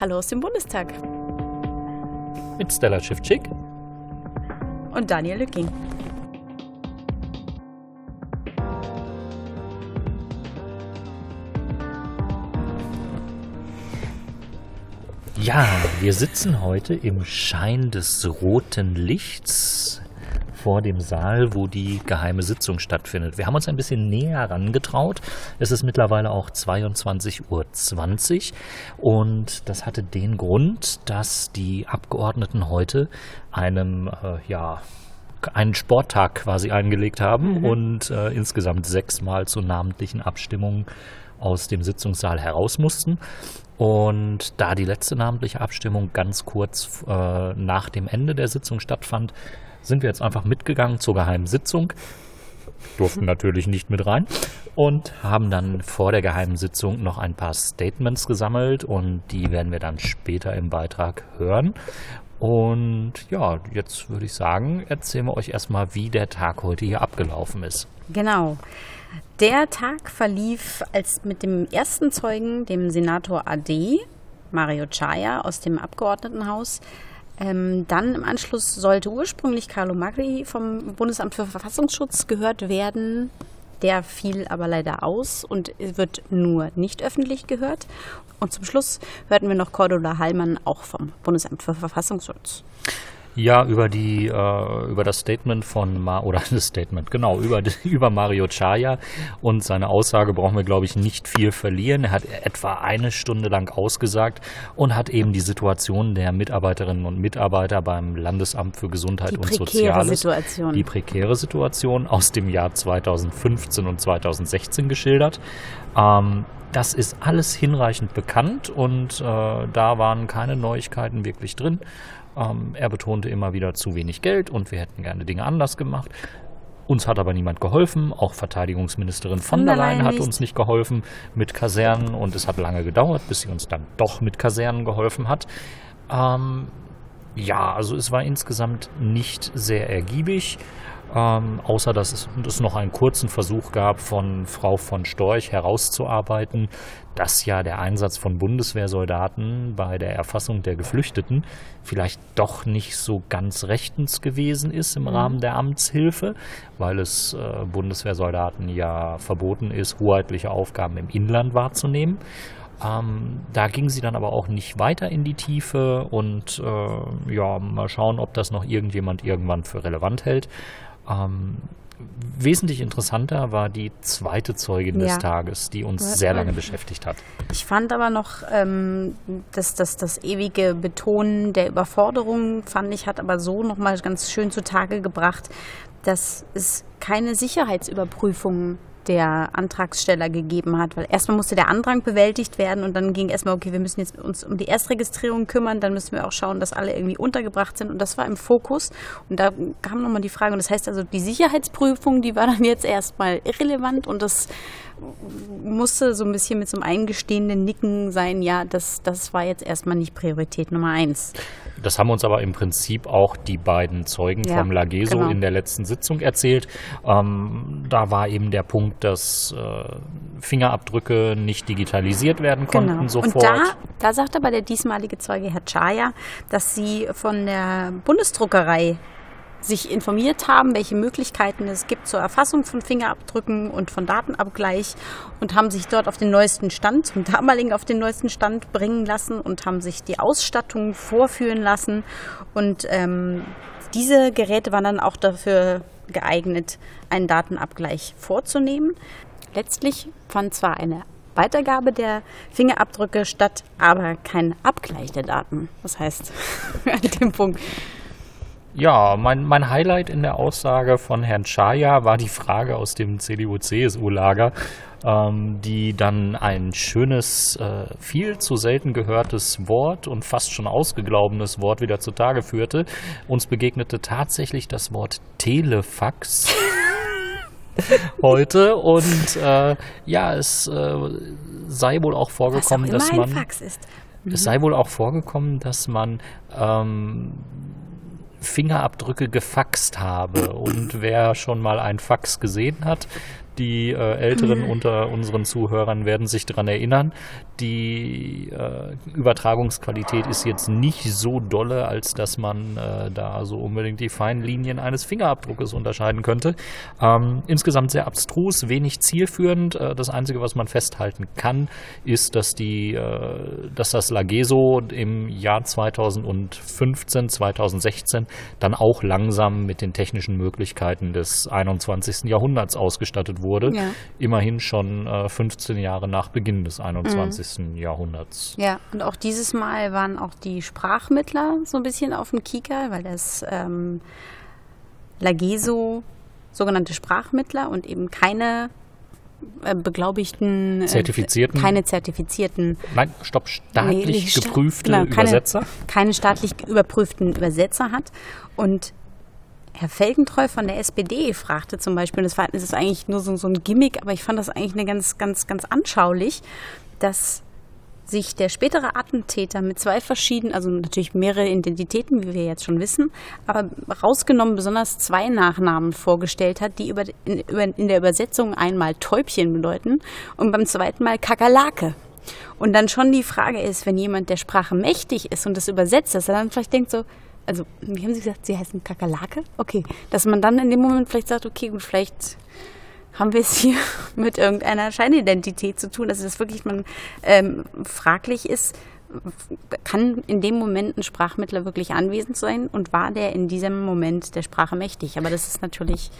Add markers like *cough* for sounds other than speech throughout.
Hallo aus dem Bundestag. Mit Stella Schiffczyk. Und Daniel Lücking. Ja, wir sitzen heute im Schein des roten Lichts vor dem Saal, wo die geheime Sitzung stattfindet. Wir haben uns ein bisschen näher herangetraut. Es ist mittlerweile auch 22.20 Uhr und das hatte den Grund, dass die Abgeordneten heute einem, äh, ja, einen Sporttag quasi eingelegt haben mhm. und äh, insgesamt sechsmal zu namentlichen Abstimmungen aus dem Sitzungssaal heraus mussten. Und da die letzte namentliche Abstimmung ganz kurz äh, nach dem Ende der Sitzung stattfand, sind wir jetzt einfach mitgegangen zur geheimen Sitzung, durften natürlich nicht mit rein und haben dann vor der geheimen Sitzung noch ein paar Statements gesammelt und die werden wir dann später im Beitrag hören. Und ja, jetzt würde ich sagen, erzählen wir euch erstmal, wie der Tag heute hier abgelaufen ist. Genau. Der Tag verlief als mit dem ersten Zeugen, dem Senator AD, Mario Chaya aus dem Abgeordnetenhaus, ähm, dann im Anschluss sollte ursprünglich Carlo Magri vom Bundesamt für Verfassungsschutz gehört werden. Der fiel aber leider aus und wird nur nicht öffentlich gehört. Und zum Schluss hörten wir noch Cordula Hallmann, auch vom Bundesamt für Verfassungsschutz. Ja, über die äh, über das Statement von Ma oder *laughs* das Statement genau über *laughs* über Mario Chaya und seine Aussage brauchen wir glaube ich nicht viel verlieren. Er hat etwa eine Stunde lang ausgesagt und hat eben die Situation der Mitarbeiterinnen und Mitarbeiter beim Landesamt für Gesundheit die und Soziales, Situation. die prekäre Situation aus dem Jahr 2015 und 2016 geschildert. Ähm, das ist alles hinreichend bekannt und äh, da waren keine Neuigkeiten wirklich drin. Ähm, er betonte immer wieder zu wenig Geld und wir hätten gerne Dinge anders gemacht. Uns hat aber niemand geholfen. Auch Verteidigungsministerin von der Leyen hat uns nicht geholfen mit Kasernen und es hat lange gedauert, bis sie uns dann doch mit Kasernen geholfen hat. Ähm, ja, also es war insgesamt nicht sehr ergiebig. Ähm, außer dass es, es, noch einen kurzen Versuch gab von Frau von Storch herauszuarbeiten, dass ja der Einsatz von Bundeswehrsoldaten bei der Erfassung der Geflüchteten vielleicht doch nicht so ganz rechtens gewesen ist im mhm. Rahmen der Amtshilfe, weil es äh, Bundeswehrsoldaten ja verboten ist, hoheitliche Aufgaben im Inland wahrzunehmen. Ähm, da ging sie dann aber auch nicht weiter in die Tiefe und äh, ja, mal schauen, ob das noch irgendjemand irgendwann für relevant hält. Ähm, wesentlich interessanter war die zweite Zeugin ja. des Tages, die uns sehr lange beschäftigt hat. Ich fand aber noch, ähm, dass das, das ewige Betonen der Überforderung, fand ich, hat aber so nochmal ganz schön zutage gebracht, dass es keine Sicherheitsüberprüfungen der Antragsteller gegeben hat. Weil erstmal musste der Antrag bewältigt werden und dann ging erstmal, okay, wir müssen jetzt uns um die Erstregistrierung kümmern, dann müssen wir auch schauen, dass alle irgendwie untergebracht sind und das war im Fokus. Und da kam nochmal die Frage, und das heißt also, die Sicherheitsprüfung, die war dann jetzt erstmal irrelevant und das musste so ein bisschen mit so einem eingestehenden Nicken sein, ja, das, das war jetzt erstmal nicht Priorität Nummer eins. Das haben uns aber im Prinzip auch die beiden Zeugen ja, vom Lageso genau. in der letzten Sitzung erzählt. Ähm, da war eben der Punkt, dass äh, Fingerabdrücke nicht digitalisiert werden konnten genau. sofort. Und da, da sagt aber der diesmalige Zeuge, Herr Chaya, dass Sie von der Bundesdruckerei sich informiert haben, welche Möglichkeiten es gibt zur Erfassung von Fingerabdrücken und von Datenabgleich und haben sich dort auf den neuesten Stand, zum damaligen auf den neuesten Stand bringen lassen und haben sich die Ausstattung vorführen lassen. Und ähm, diese Geräte waren dann auch dafür geeignet, einen Datenabgleich vorzunehmen. Letztlich fand zwar eine Weitergabe der Fingerabdrücke statt, aber kein Abgleich der Daten. Das heißt, *laughs* an dem Punkt ja, mein, mein Highlight in der Aussage von Herrn Chaya war die Frage aus dem CDU-CSU-Lager, ähm, die dann ein schönes, äh, viel zu selten gehörtes Wort und fast schon ausgeglaubenes Wort wieder zutage führte. Uns begegnete tatsächlich das Wort Telefax. *laughs* heute und äh, ja, es äh, sei wohl auch vorgekommen, dass man mhm. es sei wohl auch vorgekommen, dass man ähm, Fingerabdrücke gefaxt habe. Und wer schon mal ein Fax gesehen hat, Die äh, Älteren mhm. unter unseren Zuhörern werden sich daran erinnern. Die äh, Übertragungsqualität ist jetzt nicht so dolle, als dass man äh, da so unbedingt die feinen Linien eines Fingerabdruckes unterscheiden könnte. Ähm, insgesamt sehr abstrus, wenig zielführend. Äh, das Einzige, was man festhalten kann, ist, dass, die, äh, dass das Lageso im Jahr 2015, 2016 dann auch langsam mit den technischen Möglichkeiten des 21. Jahrhunderts ausgestattet wurde. Ja. Immerhin schon 15 äh, Jahre nach Beginn des 21. Mhm. Jahrhunderts. Ja, und auch dieses Mal waren auch die Sprachmittler so ein bisschen auf dem Kieker, weil das ähm, Lageso sogenannte Sprachmittler und eben keine äh, beglaubigten, äh, zertifizierten, äh, keine zertifizierten, nein, stopp, staatlich nee, geprüfte genau, keine, Übersetzer, keine staatlich überprüften Übersetzer hat. Und Herr Felgentreu von der SPD fragte zum Beispiel, das, war, das ist eigentlich nur so, so ein Gimmick, aber ich fand das eigentlich eine ganz, ganz, ganz anschaulich, dass sich der spätere Attentäter mit zwei verschiedenen, also natürlich mehrere Identitäten, wie wir jetzt schon wissen, aber rausgenommen besonders zwei Nachnamen vorgestellt hat, die über, in, über, in der Übersetzung einmal Täubchen bedeuten und beim zweiten Mal Kakerlake. Und dann schon die Frage ist, wenn jemand der Sprache mächtig ist und das übersetzt, dass er dann vielleicht denkt so, also wie haben Sie gesagt, Sie heißen Kakerlake? Okay, dass man dann in dem Moment vielleicht sagt, okay, gut, vielleicht haben wir es hier *laughs* mit irgendeiner Scheinidentität zu tun, dass es wirklich man ähm, fraglich ist, kann in dem Moment ein Sprachmittler wirklich anwesend sein und war der in diesem Moment der Sprache mächtig? Aber das ist natürlich,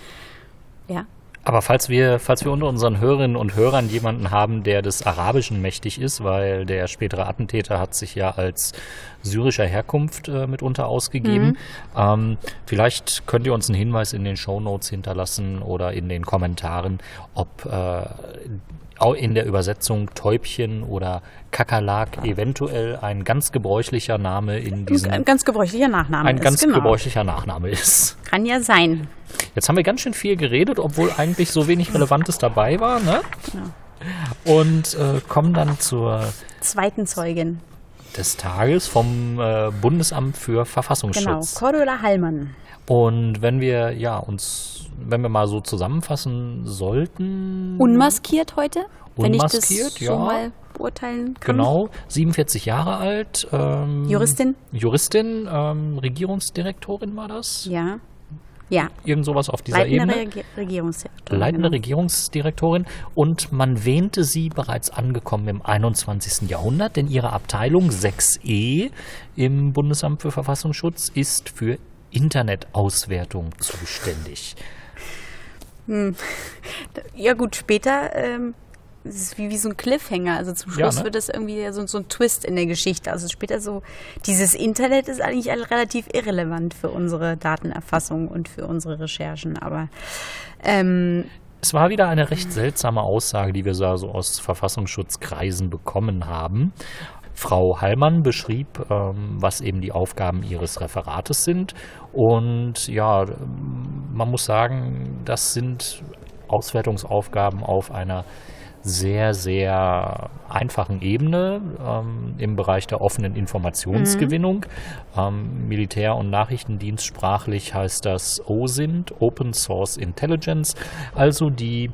ja, aber falls wir, falls wir unter unseren Hörerinnen und Hörern jemanden haben, der des Arabischen mächtig ist, weil der spätere Attentäter hat sich ja als syrischer Herkunft äh, mitunter ausgegeben. Mhm. Ähm, vielleicht könnt ihr uns einen Hinweis in den Show Notes hinterlassen oder in den Kommentaren, ob äh, in der Übersetzung Täubchen oder Kakerlak eventuell ein ganz gebräuchlicher Name in diesem. Ein ganz gebräuchlicher Nachname ein ist. Ein ganz genau. gebräuchlicher Nachname *laughs* ist. Kann ja sein. Jetzt haben wir ganz schön viel geredet, obwohl eigentlich so wenig Relevantes dabei war, ne? Genau. Und äh, kommen dann zur zweiten Zeugin des Tages vom äh, Bundesamt für Verfassungsschutz. Genau, Cordula Hallmann. Und wenn wir ja uns, wenn wir mal so zusammenfassen sollten. Unmaskiert heute? Wenn unmaskiert, ich das ja. so mal beurteilen kann. Genau, 47 Jahre alt. Ähm, Juristin. Juristin, ähm, Regierungsdirektorin war das? Ja. Ja. Irgend sowas auf dieser Leitende Ebene. Reg Regierungsdirektorin. Leitende genau. Regierungsdirektorin. Und man wähnte sie bereits angekommen im 21. Jahrhundert, denn ihre Abteilung 6e im Bundesamt für Verfassungsschutz ist für Internetauswertung zuständig. Hm. Ja gut, später ähm, es ist wie, wie so ein Cliffhanger. Also zum Schluss ja, ne? wird es irgendwie so, so ein Twist in der Geschichte. Also später so, dieses Internet ist eigentlich relativ irrelevant für unsere Datenerfassung und für unsere Recherchen. Aber ähm, es war wieder eine recht seltsame Aussage, die wir so aus Verfassungsschutzkreisen bekommen haben. Frau Hallmann beschrieb, ähm, was eben die Aufgaben ihres Referates sind. Und ja, man muss sagen, das sind Auswertungsaufgaben auf einer sehr, sehr einfachen Ebene ähm, im Bereich der offenen Informationsgewinnung. Mhm. Ähm, Militär- und Nachrichtendienst sprachlich heißt das OSINT, Open Source Intelligence, also die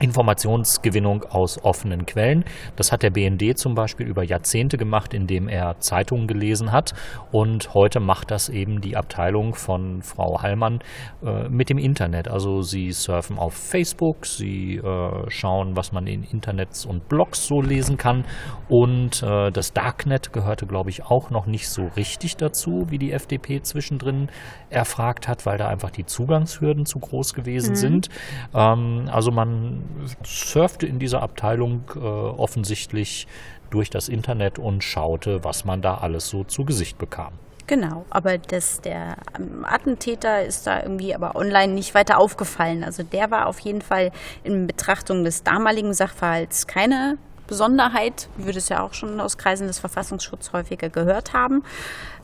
Informationsgewinnung aus offenen Quellen. Das hat der BND zum Beispiel über Jahrzehnte gemacht, indem er Zeitungen gelesen hat. Und heute macht das eben die Abteilung von Frau Hallmann äh, mit dem Internet. Also sie surfen auf Facebook, sie äh, schauen, was man in Internets und Blogs so lesen kann. Und äh, das Darknet gehörte, glaube ich, auch noch nicht so richtig dazu, wie die FDP zwischendrin erfragt hat, weil da einfach die Zugangshürden zu groß gewesen mhm. sind. Ähm, also man surfte in dieser Abteilung äh, offensichtlich durch das Internet und schaute, was man da alles so zu Gesicht bekam. Genau, aber das, der ähm, Attentäter ist da irgendwie aber online nicht weiter aufgefallen. Also der war auf jeden Fall in Betrachtung des damaligen Sachverhalts keine Besonderheit, wir das ja auch schon aus Kreisen des Verfassungsschutzes häufiger gehört haben.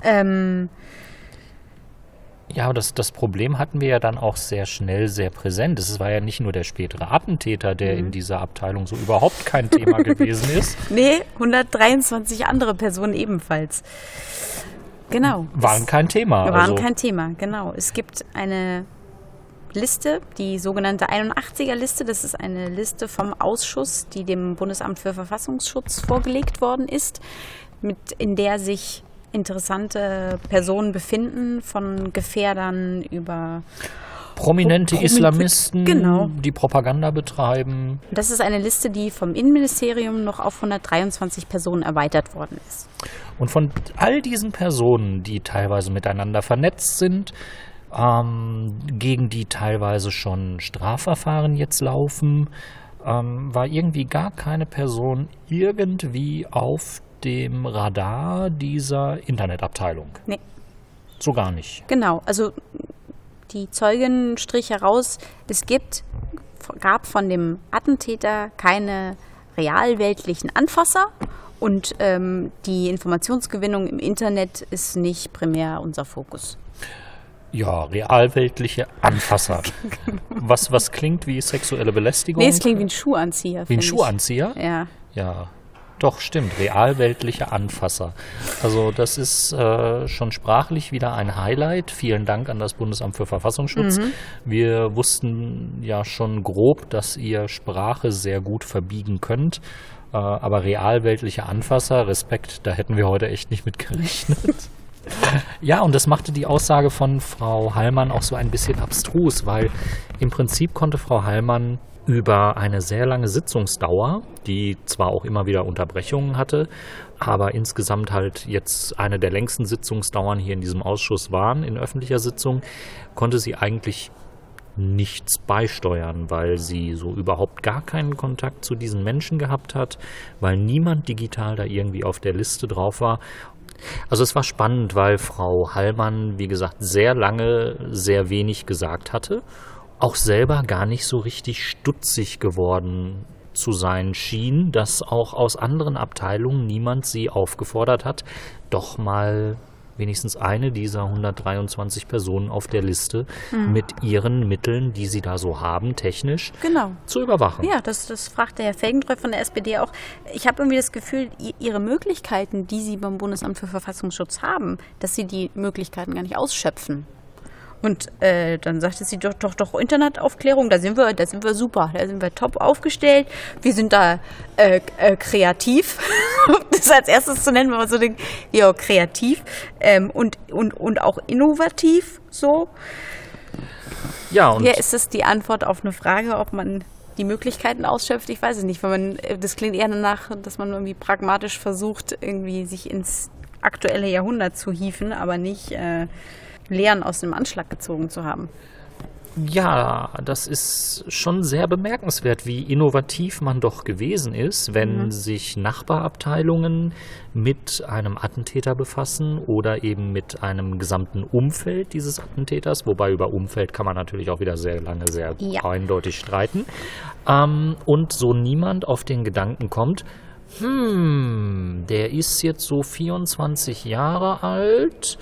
Ähm, ja, das, das Problem hatten wir ja dann auch sehr schnell sehr präsent. Es war ja nicht nur der spätere Attentäter, der mhm. in dieser Abteilung so überhaupt kein Thema *laughs* gewesen ist. Nee, 123 andere Personen ebenfalls. Genau. Waren kein Thema. Waren also. kein Thema, genau. Es gibt eine Liste, die sogenannte 81er Liste. Das ist eine Liste vom Ausschuss, die dem Bundesamt für Verfassungsschutz vorgelegt worden ist, mit, in der sich interessante Personen befinden, von Gefährdern über Prominente Promi- Islamisten, Genau. die Propaganda betreiben. Das ist eine Liste, die vom Innenministerium noch auf 123 Personen erweitert worden ist. Und von all diesen Personen, die teilweise miteinander vernetzt sind, ähm, gegen die teilweise schon Strafverfahren jetzt laufen, ähm, war irgendwie gar keine Person irgendwie auf dem Radar dieser Internetabteilung. Nee. So gar nicht. Genau, also die Zeugin strich heraus, es gibt, gab von dem Attentäter keine realweltlichen Anfasser und ähm, die Informationsgewinnung im Internet ist nicht primär unser Fokus. Ja, realweltliche Anfasser. *laughs* was, was klingt wie sexuelle Belästigung? Nee, es klingt wie ein Schuhanzieher. Wie ein ich. Schuhanzieher? Ja. Ja, doch, stimmt. Realweltliche Anfasser. Also das ist äh, schon sprachlich wieder ein Highlight. Vielen Dank an das Bundesamt für Verfassungsschutz. Wir wussten ja schon grob, dass ihr Sprache sehr gut verbiegen könnt. Äh, aber realweltliche Anfasser, Respekt, da hätten wir heute echt nicht mit gerechnet. *laughs* Ja, und das machte die Aussage von Frau Hallmann auch so ein bisschen abstrus, weil im Prinzip konnte Frau Hallmann über eine sehr lange Sitzungsdauer, die zwar auch immer wieder Unterbrechungen hatte, aber insgesamt halt jetzt eine der längsten Sitzungsdauern hier in diesem Ausschuss waren in öffentlicher Sitzung, konnte sie eigentlich nichts beisteuern, weil sie so überhaupt gar keinen Kontakt zu diesen Menschen gehabt hat, weil niemand digital da irgendwie auf der Liste drauf war. Also es war spannend, weil Frau Hallmann, wie gesagt, sehr lange sehr wenig gesagt hatte, auch selber gar nicht so richtig stutzig geworden zu sein schien, dass auch aus anderen Abteilungen niemand sie aufgefordert hat, doch mal wenigstens eine dieser 123 Personen auf der Liste mit ihren Mitteln, die sie da so haben, technisch Genau. zu überwachen. Ja, das, das fragt der Herr Felgentreu von der SPD auch. Ich habe irgendwie das Gefühl, ihre Möglichkeiten, die sie beim Bundesamt für Verfassungsschutz haben, dass sie die Möglichkeiten gar nicht ausschöpfen. Und äh, dann sagte sie doch, doch, doch, Internetaufklärung, da sind wir, da sind wir super, da sind wir top aufgestellt. Wir sind da äh, äh, kreativ. *laughs* das als erstes zu nennen, wenn man so denkt, ja, kreativ ähm, und, und, und auch innovativ so. Ja, und Ja, ist das die Antwort auf eine Frage, ob man die Möglichkeiten ausschöpft? Ich weiß es nicht, weil man, äh, das klingt eher danach, dass man irgendwie pragmatisch versucht, irgendwie sich ins aktuelle Jahrhundert zu hieven, aber nicht äh, Lehren aus dem Anschlag gezogen zu haben. Ja, das ist schon sehr bemerkenswert, wie innovativ man doch gewesen ist, wenn sich Nachbarabteilungen mit einem Attentäter befassen oder eben mit einem gesamten Umfeld dieses Attentäters, wobei über Umfeld kann man natürlich auch wieder sehr lange, sehr Ja. eindeutig streiten. Ähm, und so niemand auf den Gedanken kommt, hm, der ist jetzt so 24 Jahre alt,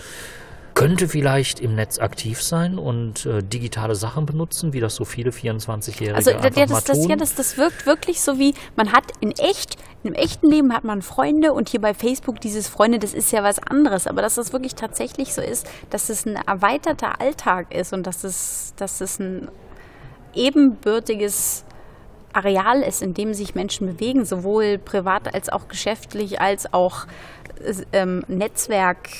könnte vielleicht im Netz aktiv sein und äh, digitale Sachen benutzen, wie das so viele 24-Jährige Also einfach ja, mal das, das, tun. ja, das, das wirkt wirklich so wie, man hat in echt, im echten Leben hat man Freunde und hier bei Facebook dieses Freunde, das ist ja was anderes. Aber dass das wirklich tatsächlich so ist, dass es ein erweiterter Alltag ist und dass es, dass es ein ebenbürtiges Areal ist, in dem sich Menschen bewegen, sowohl privat als auch geschäftlich, als auch äh, ähm, Netzwerk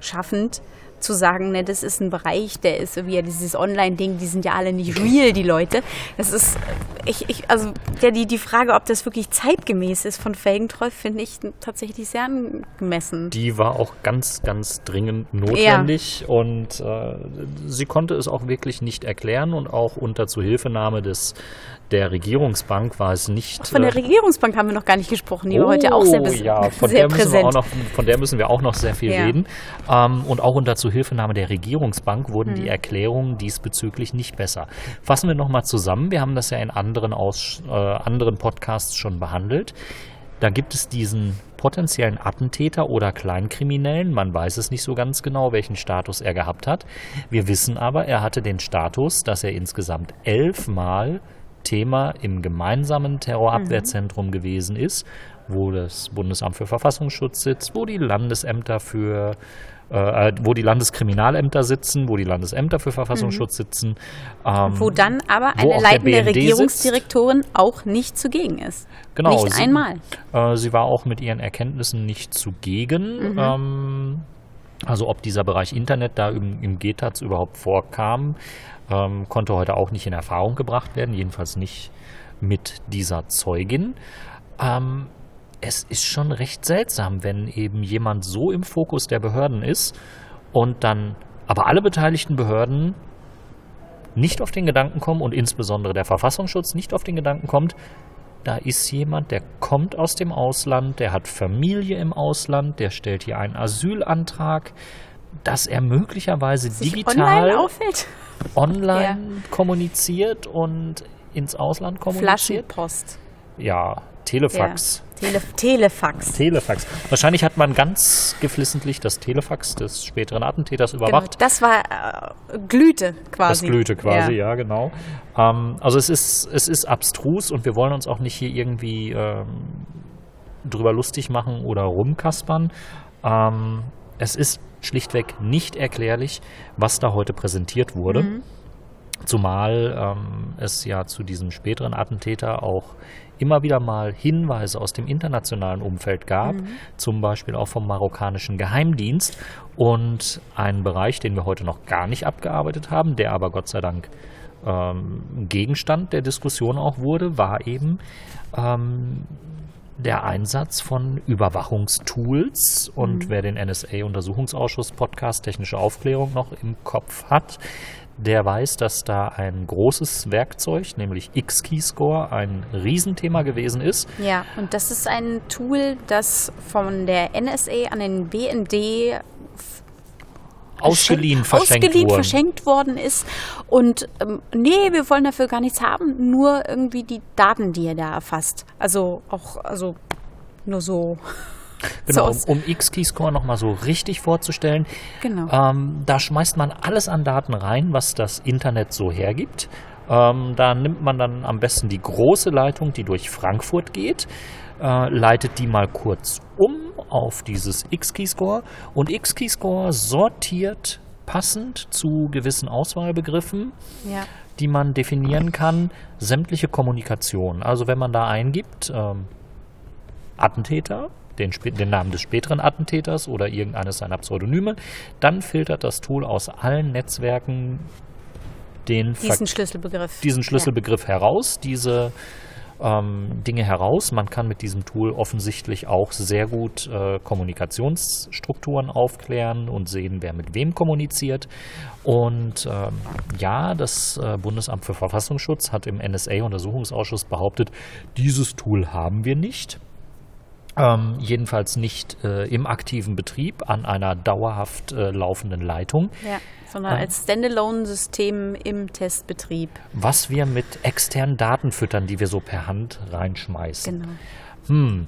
schaffend, zu sagen, ne, das ist ein Bereich, der ist so wie ja dieses Online-Ding, die sind ja alle nicht real, die Leute. Das ist, ich, ich, also ja, die, die Frage, ob das wirklich zeitgemäß ist von Felgentreu, finde ich tatsächlich sehr angemessen. die war auch ganz, ganz dringend notwendig und äh, sie konnte es auch wirklich nicht erklären und auch unter Zuhilfenahme des der Regierungsbank war es nicht. Von der äh, Regierungsbank haben wir noch gar nicht gesprochen, die war heute auch sehr, Oh, ja, von *laughs* sehr der, müssen wir präsent. auch noch, von der müssen wir auch noch sehr viel Ja. reden. Ähm, und auch unter Zuhilfenahme der Regierungsbank wurden die Erklärungen diesbezüglich nicht besser. Fassen wir nochmal zusammen. Wir haben das ja in anderen, Aus, äh, anderen Podcasts schon behandelt. Da gibt es diesen potenziellen Attentäter oder Kleinkriminellen. Man weiß es nicht so ganz genau, welchen Status er gehabt hat. Wir wissen aber, er hatte den Status, dass er insgesamt elfmal Thema im gemeinsamen Terrorabwehrzentrum mhm. gewesen ist, wo das Bundesamt für Verfassungsschutz sitzt, wo die Landesämter für äh, äh, wo die Landeskriminalämter sitzen, wo die Landesämter für Verfassungsschutz mhm. sitzen. Ähm, wo dann aber eine leitende Regierungsdirektorin sitzt. auch nicht zugegen ist. Genau. Nicht sie, einmal. Äh, sie war auch mit ihren Erkenntnissen nicht zugegen. Mhm. Ähm, also ob dieser Bereich Internet da im, im GTAZ überhaupt vorkam, ähm, konnte heute auch nicht in Erfahrung gebracht werden, jedenfalls nicht mit dieser Zeugin. Ähm, es ist schon recht seltsam, wenn eben jemand so im Fokus der Behörden ist und dann aber alle beteiligten Behörden nicht auf den Gedanken kommen und insbesondere der Verfassungsschutz nicht auf den Gedanken kommt, da ist jemand, der kommt aus dem Ausland, der hat Familie im Ausland, der stellt hier einen Asylantrag, dass er möglicherweise Sich digital online, online ja. kommuniziert und ins Ausland kommuniziert. Flaschenpost. Ja, Telefax. Ja. Tele Telefax. Telefax. Wahrscheinlich hat man ganz geflissentlich das Telefax des späteren Attentäters genau, überwacht. Genau, das war äh, glühte quasi. Das glühte quasi, ja, ja genau. Ähm, also es ist, es ist abstrus und wir wollen uns auch nicht hier irgendwie ähm, drüber lustig machen oder rumkaspern. Ähm, es ist schlichtweg nicht erklärlich, was da heute präsentiert wurde. Mhm. Zumal ähm, es ja zu diesem späteren Attentäter auch immer wieder mal Hinweise aus dem internationalen Umfeld gab, mhm. zum Beispiel auch vom marokkanischen Geheimdienst. Und ein Bereich, den wir heute noch gar nicht abgearbeitet haben, der aber Gott sei Dank ähm, Gegenstand der Diskussion auch wurde, war eben ähm, der Einsatz von Überwachungstools. Und mhm. wer den NSA-Untersuchungsausschuss Podcast Technische Aufklärung noch im Kopf hat, der weiß, dass da ein großes Werkzeug, nämlich X-Keyscore, ein Riesenthema gewesen ist. Ja, und das ist ein Tool, das von der NSA an den BND ausgeliehen, verschenkt, ausgeliehen worden. verschenkt worden ist. Und ähm, nee, wir wollen dafür gar nichts haben, nur irgendwie die Daten, die er da erfasst. Also auch, also nur so. *laughs* Genau, um, um X-Keyscore nochmal so richtig vorzustellen. Genau. Ähm, da schmeißt man alles an Daten rein, was das Internet so hergibt. Ähm, da nimmt man dann am besten die große Leitung, die durch Frankfurt geht, äh, leitet die mal kurz um auf dieses X-Keyscore und X-Keyscore sortiert passend zu gewissen Auswahlbegriffen, ja. die man definieren kann, sämtliche Kommunikation. Also wenn man da eingibt, ähm, Attentäter, den, den, Namen des späteren Attentäters oder irgendeines seiner Pseudonyme, dann filtert das Tool aus allen Netzwerken den diesen Schlüsselbegriff, diesen Schlüsselbegriff ja. heraus, diese ähm, Dinge heraus. Man kann mit diesem Tool offensichtlich auch sehr gut äh, Kommunikationsstrukturen aufklären und sehen, wer mit wem kommuniziert. Und ähm, ja, das äh, Bundesamt für Verfassungsschutz hat im NSA-Untersuchungsausschuss behauptet, dieses Tool haben wir nicht. Ähm, jedenfalls nicht äh, im aktiven Betrieb an einer dauerhaft äh, laufenden Leitung. Ja, sondern ähm, als Standalone-System im Testbetrieb. Was wir mit externen Daten füttern, die wir so per Hand reinschmeißen. Genau. Hm,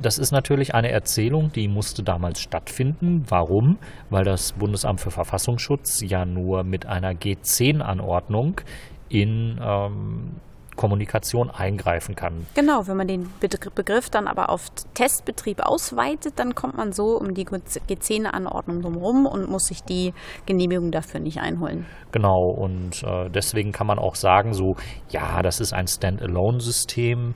das ist natürlich eine Erzählung, die musste damals stattfinden. Warum? Weil das Bundesamt für Verfassungsschutz ja nur mit einer G10-Anordnung in ähm, Kommunikation eingreifen kann. Genau, wenn man den Begriff dann aber auf Testbetrieb ausweitet, dann kommt man so um die G10-Anordnung drumherum und muss sich die Genehmigung dafür nicht einholen. Genau, und äh, deswegen kann man auch sagen, so, ja, das ist ein Standalone-System.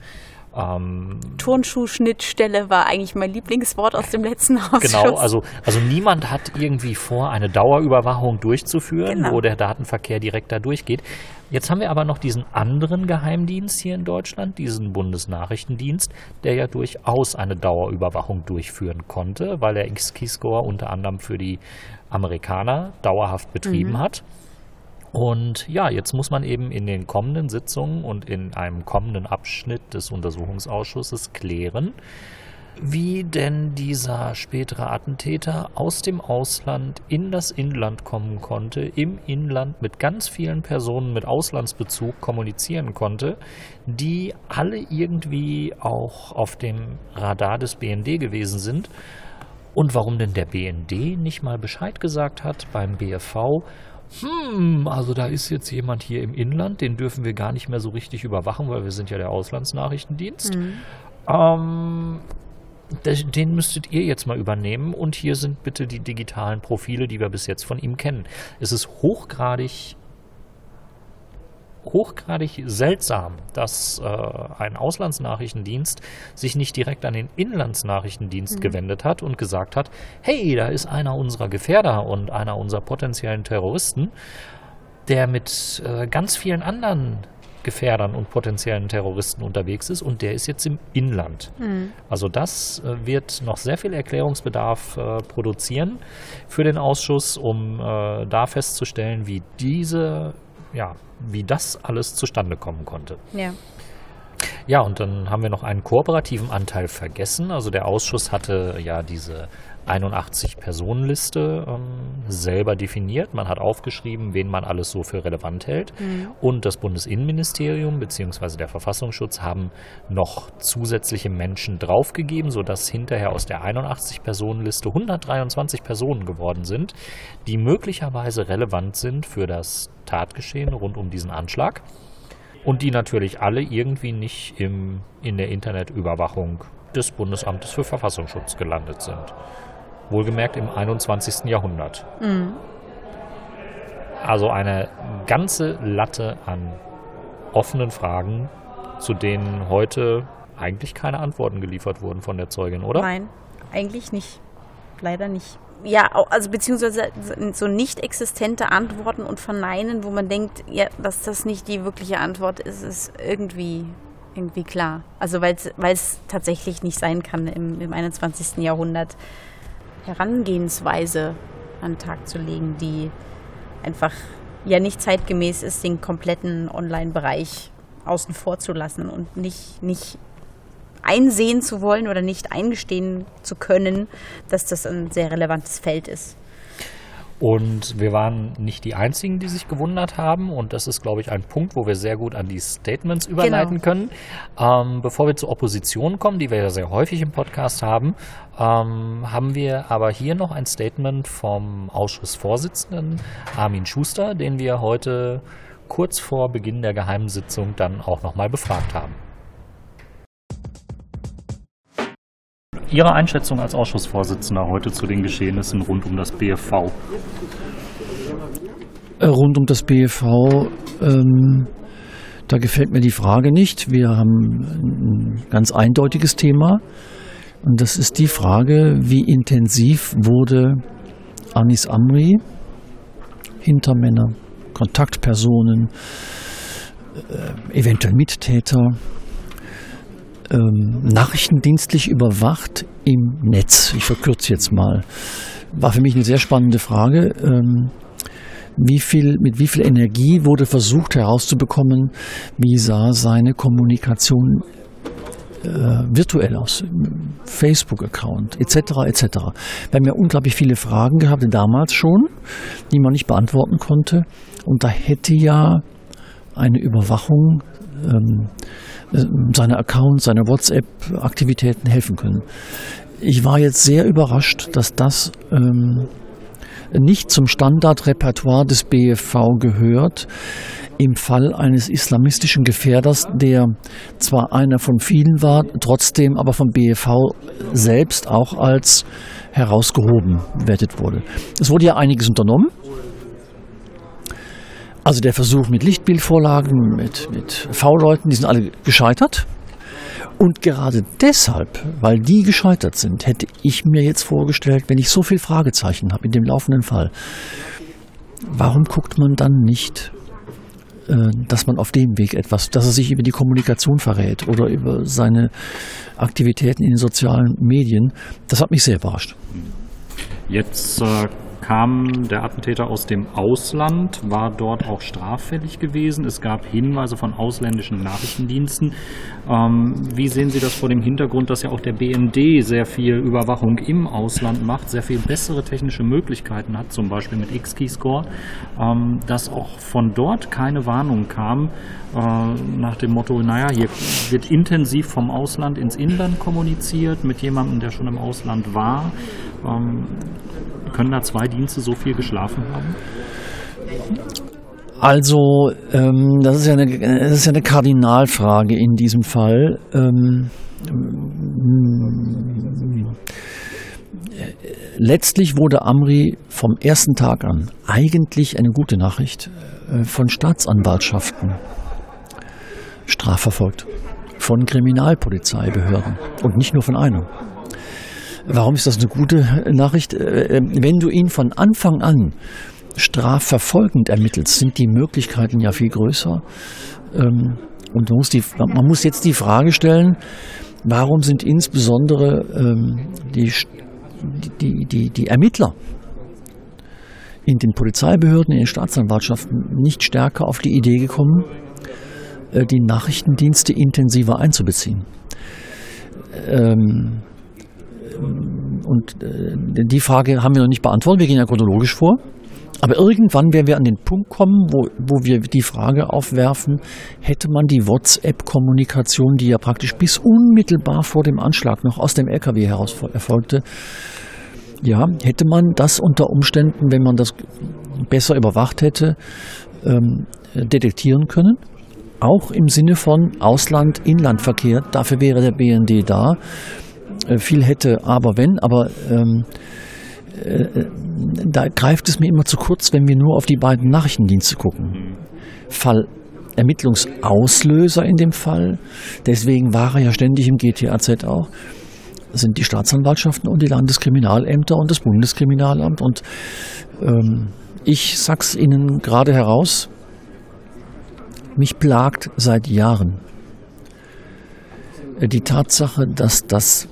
Ähm, Turnschuhschnittstelle war eigentlich mein Lieblingswort aus dem letzten *laughs* Ausschuss. Genau, also, also niemand hat irgendwie vor, eine Dauerüberwachung durchzuführen, genau. wo der Datenverkehr direkt da durchgeht. Jetzt haben wir aber noch diesen anderen Geheimdienst hier in Deutschland, diesen Bundesnachrichtendienst, der ja durchaus eine Dauerüberwachung durchführen konnte, weil er X-Keyscore unter anderem für die Amerikaner dauerhaft betrieben mhm. hat. Und ja, jetzt muss man eben in den kommenden Sitzungen und in einem kommenden Abschnitt des Untersuchungsausschusses klären, wie denn dieser spätere Attentäter aus dem Ausland in das Inland kommen konnte, im Inland mit ganz vielen Personen mit Auslandsbezug kommunizieren konnte, die alle irgendwie auch auf dem Radar des BND gewesen sind. Und warum denn der BND nicht mal Bescheid gesagt hat beim BFV hm, also da ist jetzt jemand hier im Inland, den dürfen wir gar nicht mehr so richtig überwachen, weil wir sind ja der Auslandsnachrichtendienst. Mhm. Ähm, den müsstet ihr jetzt mal übernehmen und hier sind bitte die digitalen Profile, die wir bis jetzt von ihm kennen. Es ist hochgradig hochgradig seltsam, dass äh, ein Auslandsnachrichtendienst sich nicht direkt an den Inlandsnachrichtendienst mhm. gewendet hat und gesagt hat, hey, da ist einer unserer Gefährder und einer unserer potenziellen Terroristen, der mit äh, ganz vielen anderen Gefährdern und potenziellen Terroristen unterwegs ist und der ist jetzt im Inland. Mhm. Also das äh, wird noch sehr viel Erklärungsbedarf äh, produzieren für den Ausschuss, um äh, da festzustellen, wie diese, ja, wie das alles zustande kommen konnte. Ja. Ja, und dann haben wir noch einen kooperativen Anteil vergessen. Also der Ausschuss hatte ja diese 81-Personenliste ähm, selber definiert. Man hat aufgeschrieben, wen man alles so für relevant hält. Mhm. Und das Bundesinnenministerium bzw. der Verfassungsschutz haben noch zusätzliche Menschen draufgegeben, sodass hinterher aus der 81-Personenliste 123 Personen geworden sind, die möglicherweise relevant sind für das Tatgeschehen rund um diesen Anschlag. Und die natürlich alle irgendwie nicht im, in der Internetüberwachung des Bundesamtes für Verfassungsschutz gelandet sind. Wohlgemerkt im 21. Jahrhundert. Mhm. Also eine ganze Latte an offenen Fragen, zu denen heute eigentlich keine Antworten geliefert wurden von der Zeugin, oder? Nein, eigentlich nicht. Leider nicht. Ja, also beziehungsweise so nicht existente Antworten und Verneinen, wo man denkt, ja, dass das nicht die wirkliche Antwort ist, ist irgendwie, irgendwie klar. Also weil es tatsächlich nicht sein kann im, im 21. Jahrhundert. Herangehensweise an den Tag zu legen, die einfach ja nicht zeitgemäß ist, den kompletten Online-Bereich außen vor zu lassen und nicht, nicht einsehen zu wollen oder nicht eingestehen zu können, dass das ein sehr relevantes Feld ist. Und wir waren nicht die Einzigen, die sich gewundert haben. Und das ist, glaube ich, ein Punkt, wo wir sehr gut an die Statements überleiten genau. können. Ähm, bevor wir zur Opposition kommen, die wir ja sehr häufig im Podcast haben, ähm, haben wir aber hier noch ein Statement vom Ausschussvorsitzenden Armin Schuster, den wir heute kurz vor Beginn der Geheimsitzung dann auch nochmal befragt haben. Ihre Einschätzung als Ausschussvorsitzender heute zu den Geschehnissen rund um das BFV? Äh, rund um das BFV, ähm, da gefällt mir die Frage nicht. Wir haben ein ganz eindeutiges Thema. Und das ist die Frage, wie intensiv wurde Anis Amri, Hintermänner, Kontaktpersonen, äh, eventuell Mittäter, ähm, nachrichtendienstlich überwacht im Netz. Ich verkürze jetzt mal. War für mich eine sehr spannende Frage. Ähm, wie viel, mit wie viel Energie wurde versucht herauszubekommen, wie sah seine Kommunikation äh, virtuell aus, Facebook-Account etc. etc. Wir haben ja unglaublich viele Fragen gehabt, damals schon, die man nicht beantworten konnte. Und da hätte ja eine Überwachung ähm, seine Accounts, seine WhatsApp-Aktivitäten helfen können. Ich war jetzt sehr überrascht, dass das ähm, nicht zum Standardrepertoire des BFV gehört im Fall eines islamistischen Gefährders, der zwar einer von vielen war, trotzdem aber vom BFV selbst auch als herausgehoben wertet wurde. Es wurde ja einiges unternommen. Also der Versuch mit Lichtbildvorlagen, mit, mit V-Leuten, die sind alle gescheitert. Und gerade deshalb, weil die gescheitert sind, hätte ich mir jetzt vorgestellt, wenn ich so viel Fragezeichen habe in dem laufenden Fall, warum guckt man dann nicht, äh, dass man auf dem Weg etwas, dass er sich über die Kommunikation verrät oder über seine Aktivitäten in den sozialen Medien? Das hat mich sehr überrascht. Jetzt äh, kam der Attentäter aus dem Ausland, war dort auch straffällig gewesen. Es gab Hinweise von ausländischen Nachrichtendiensten. Ähm, wie sehen Sie das vor dem Hintergrund, dass ja auch der BND sehr viel Überwachung im Ausland macht, sehr viel bessere technische Möglichkeiten hat, zum Beispiel mit X-Keyscore, ähm, dass auch von dort keine Warnung kam äh, nach dem Motto, naja, hier wird intensiv vom Ausland ins Inland kommuniziert mit jemandem, der schon im Ausland war. Ähm, können da zwei Dienste so viel geschlafen haben? Also, ähm, das, ist ja eine, das ist ja eine Kardinalfrage in diesem Fall. Ähm, letztlich wurde Amri vom ersten Tag an eigentlich eine gute Nachricht äh, von Staatsanwaltschaften strafverfolgt, von Kriminalpolizeibehörden und nicht nur von einer. Warum ist das eine gute Nachricht? Äh, wenn du ihn von Anfang an strafverfolgend ermittelst, sind die Möglichkeiten ja viel größer. Ähm, und man muss, die, man muss jetzt die Frage stellen, warum sind insbesondere ähm, die, die, die, die Ermittler in den Polizeibehörden, in den Staatsanwaltschaften nicht stärker auf die Idee gekommen, äh, die Nachrichtendienste intensiver einzubeziehen. Ähm, und äh, die Frage haben wir noch nicht beantwortet. Wir gehen ja chronologisch vor. Aber irgendwann werden wir an den Punkt kommen, wo, wo wir die Frage aufwerfen, hätte man die WhatsApp-Kommunikation, die ja praktisch bis unmittelbar vor dem Anschlag noch aus dem LKW heraus erfolgte, ja, hätte man das unter Umständen, wenn man das besser überwacht hätte, ähm, detektieren können? Auch im Sinne von Ausland-Inlandverkehr. Dafür wäre der BND da. Äh, viel hätte, aber wenn, aber ähm, äh, da greift es mir immer zu kurz, wenn wir nur auf die beiden Nachrichtendienste gucken. Fall Ermittlungsauslöser in dem Fall, deswegen war er ja ständig im GTAZ auch, sind die Staatsanwaltschaften und die Landeskriminalämter und das Bundeskriminalamt. Und ähm, ich sag's Ihnen gerade heraus, mich plagt seit Jahren die Tatsache, dass das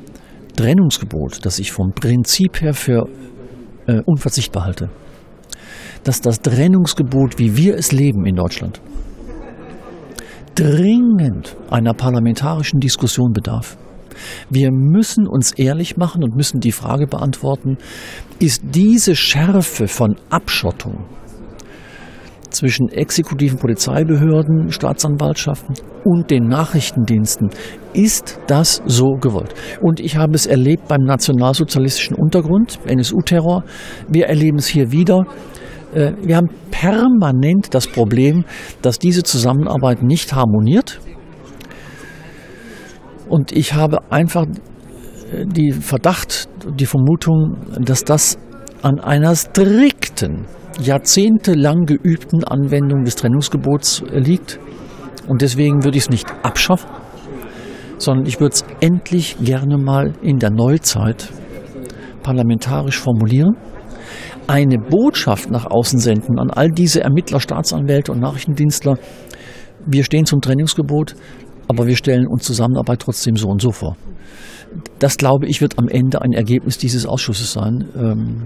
Trennungsgebot, das ich vom Prinzip her für äh, unverzichtbar halte, dass das Trennungsgebot, wie wir es leben in Deutschland, dringend einer parlamentarischen Diskussion bedarf. Wir müssen uns ehrlich machen und müssen die Frage beantworten, ist diese Schärfe von Abschottung zwischen exekutiven Polizeibehörden, Staatsanwaltschaften und den Nachrichtendiensten. Ist das so gewollt? Und ich habe es erlebt beim nationalsozialistischen Untergrund, NSU-Terror. Wir erleben es hier wieder. Äh, wir haben permanent das Problem, dass diese Zusammenarbeit nicht harmoniert. Und ich habe einfach äh, die Verdacht, die Vermutung, dass das an einer strikten jahrzehntelang geübten Anwendung des Trennungsgebots liegt. Und deswegen würde ich es nicht abschaffen, sondern ich würde es endlich gerne mal in der Neuzeit parlamentarisch formulieren, eine Botschaft nach außen senden an all diese Ermittler, Staatsanwälte und Nachrichtendienstler. Wir stehen zum Trennungsgebot, aber wir stellen uns Zusammenarbeit trotzdem so und so vor. Das, glaube ich, wird am Ende ein Ergebnis dieses Ausschusses sein. Ähm,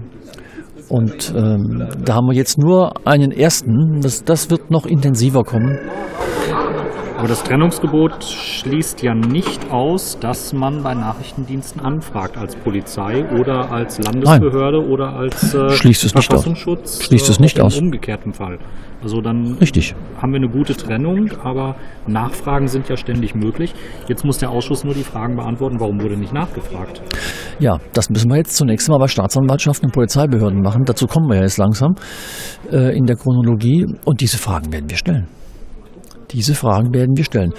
und ähm, da haben wir jetzt nur einen ersten. Das, das wird noch intensiver kommen. Aber das Trennungsgebot schließt ja nicht aus, dass man bei Nachrichtendiensten anfragt als Polizei oder als Landesbehörde Nein. oder als äh, schließt es Verfassungsschutz. Nicht schließt es nicht äh, aus. Im umgekehrten Fall. Also dann Richtig. haben wir eine gute Trennung, aber Nachfragen sind ja ständig möglich. Jetzt muss der Ausschuss nur die Fragen beantworten, warum wurde nicht nachgefragt? Ja, das müssen wir jetzt zunächst mal bei Staatsanwaltschaften und Polizeibehörden machen. Dazu kommen wir ja jetzt langsam äh, in der Chronologie. Und diese Fragen werden wir stellen. Diese Fragen werden wir stellen.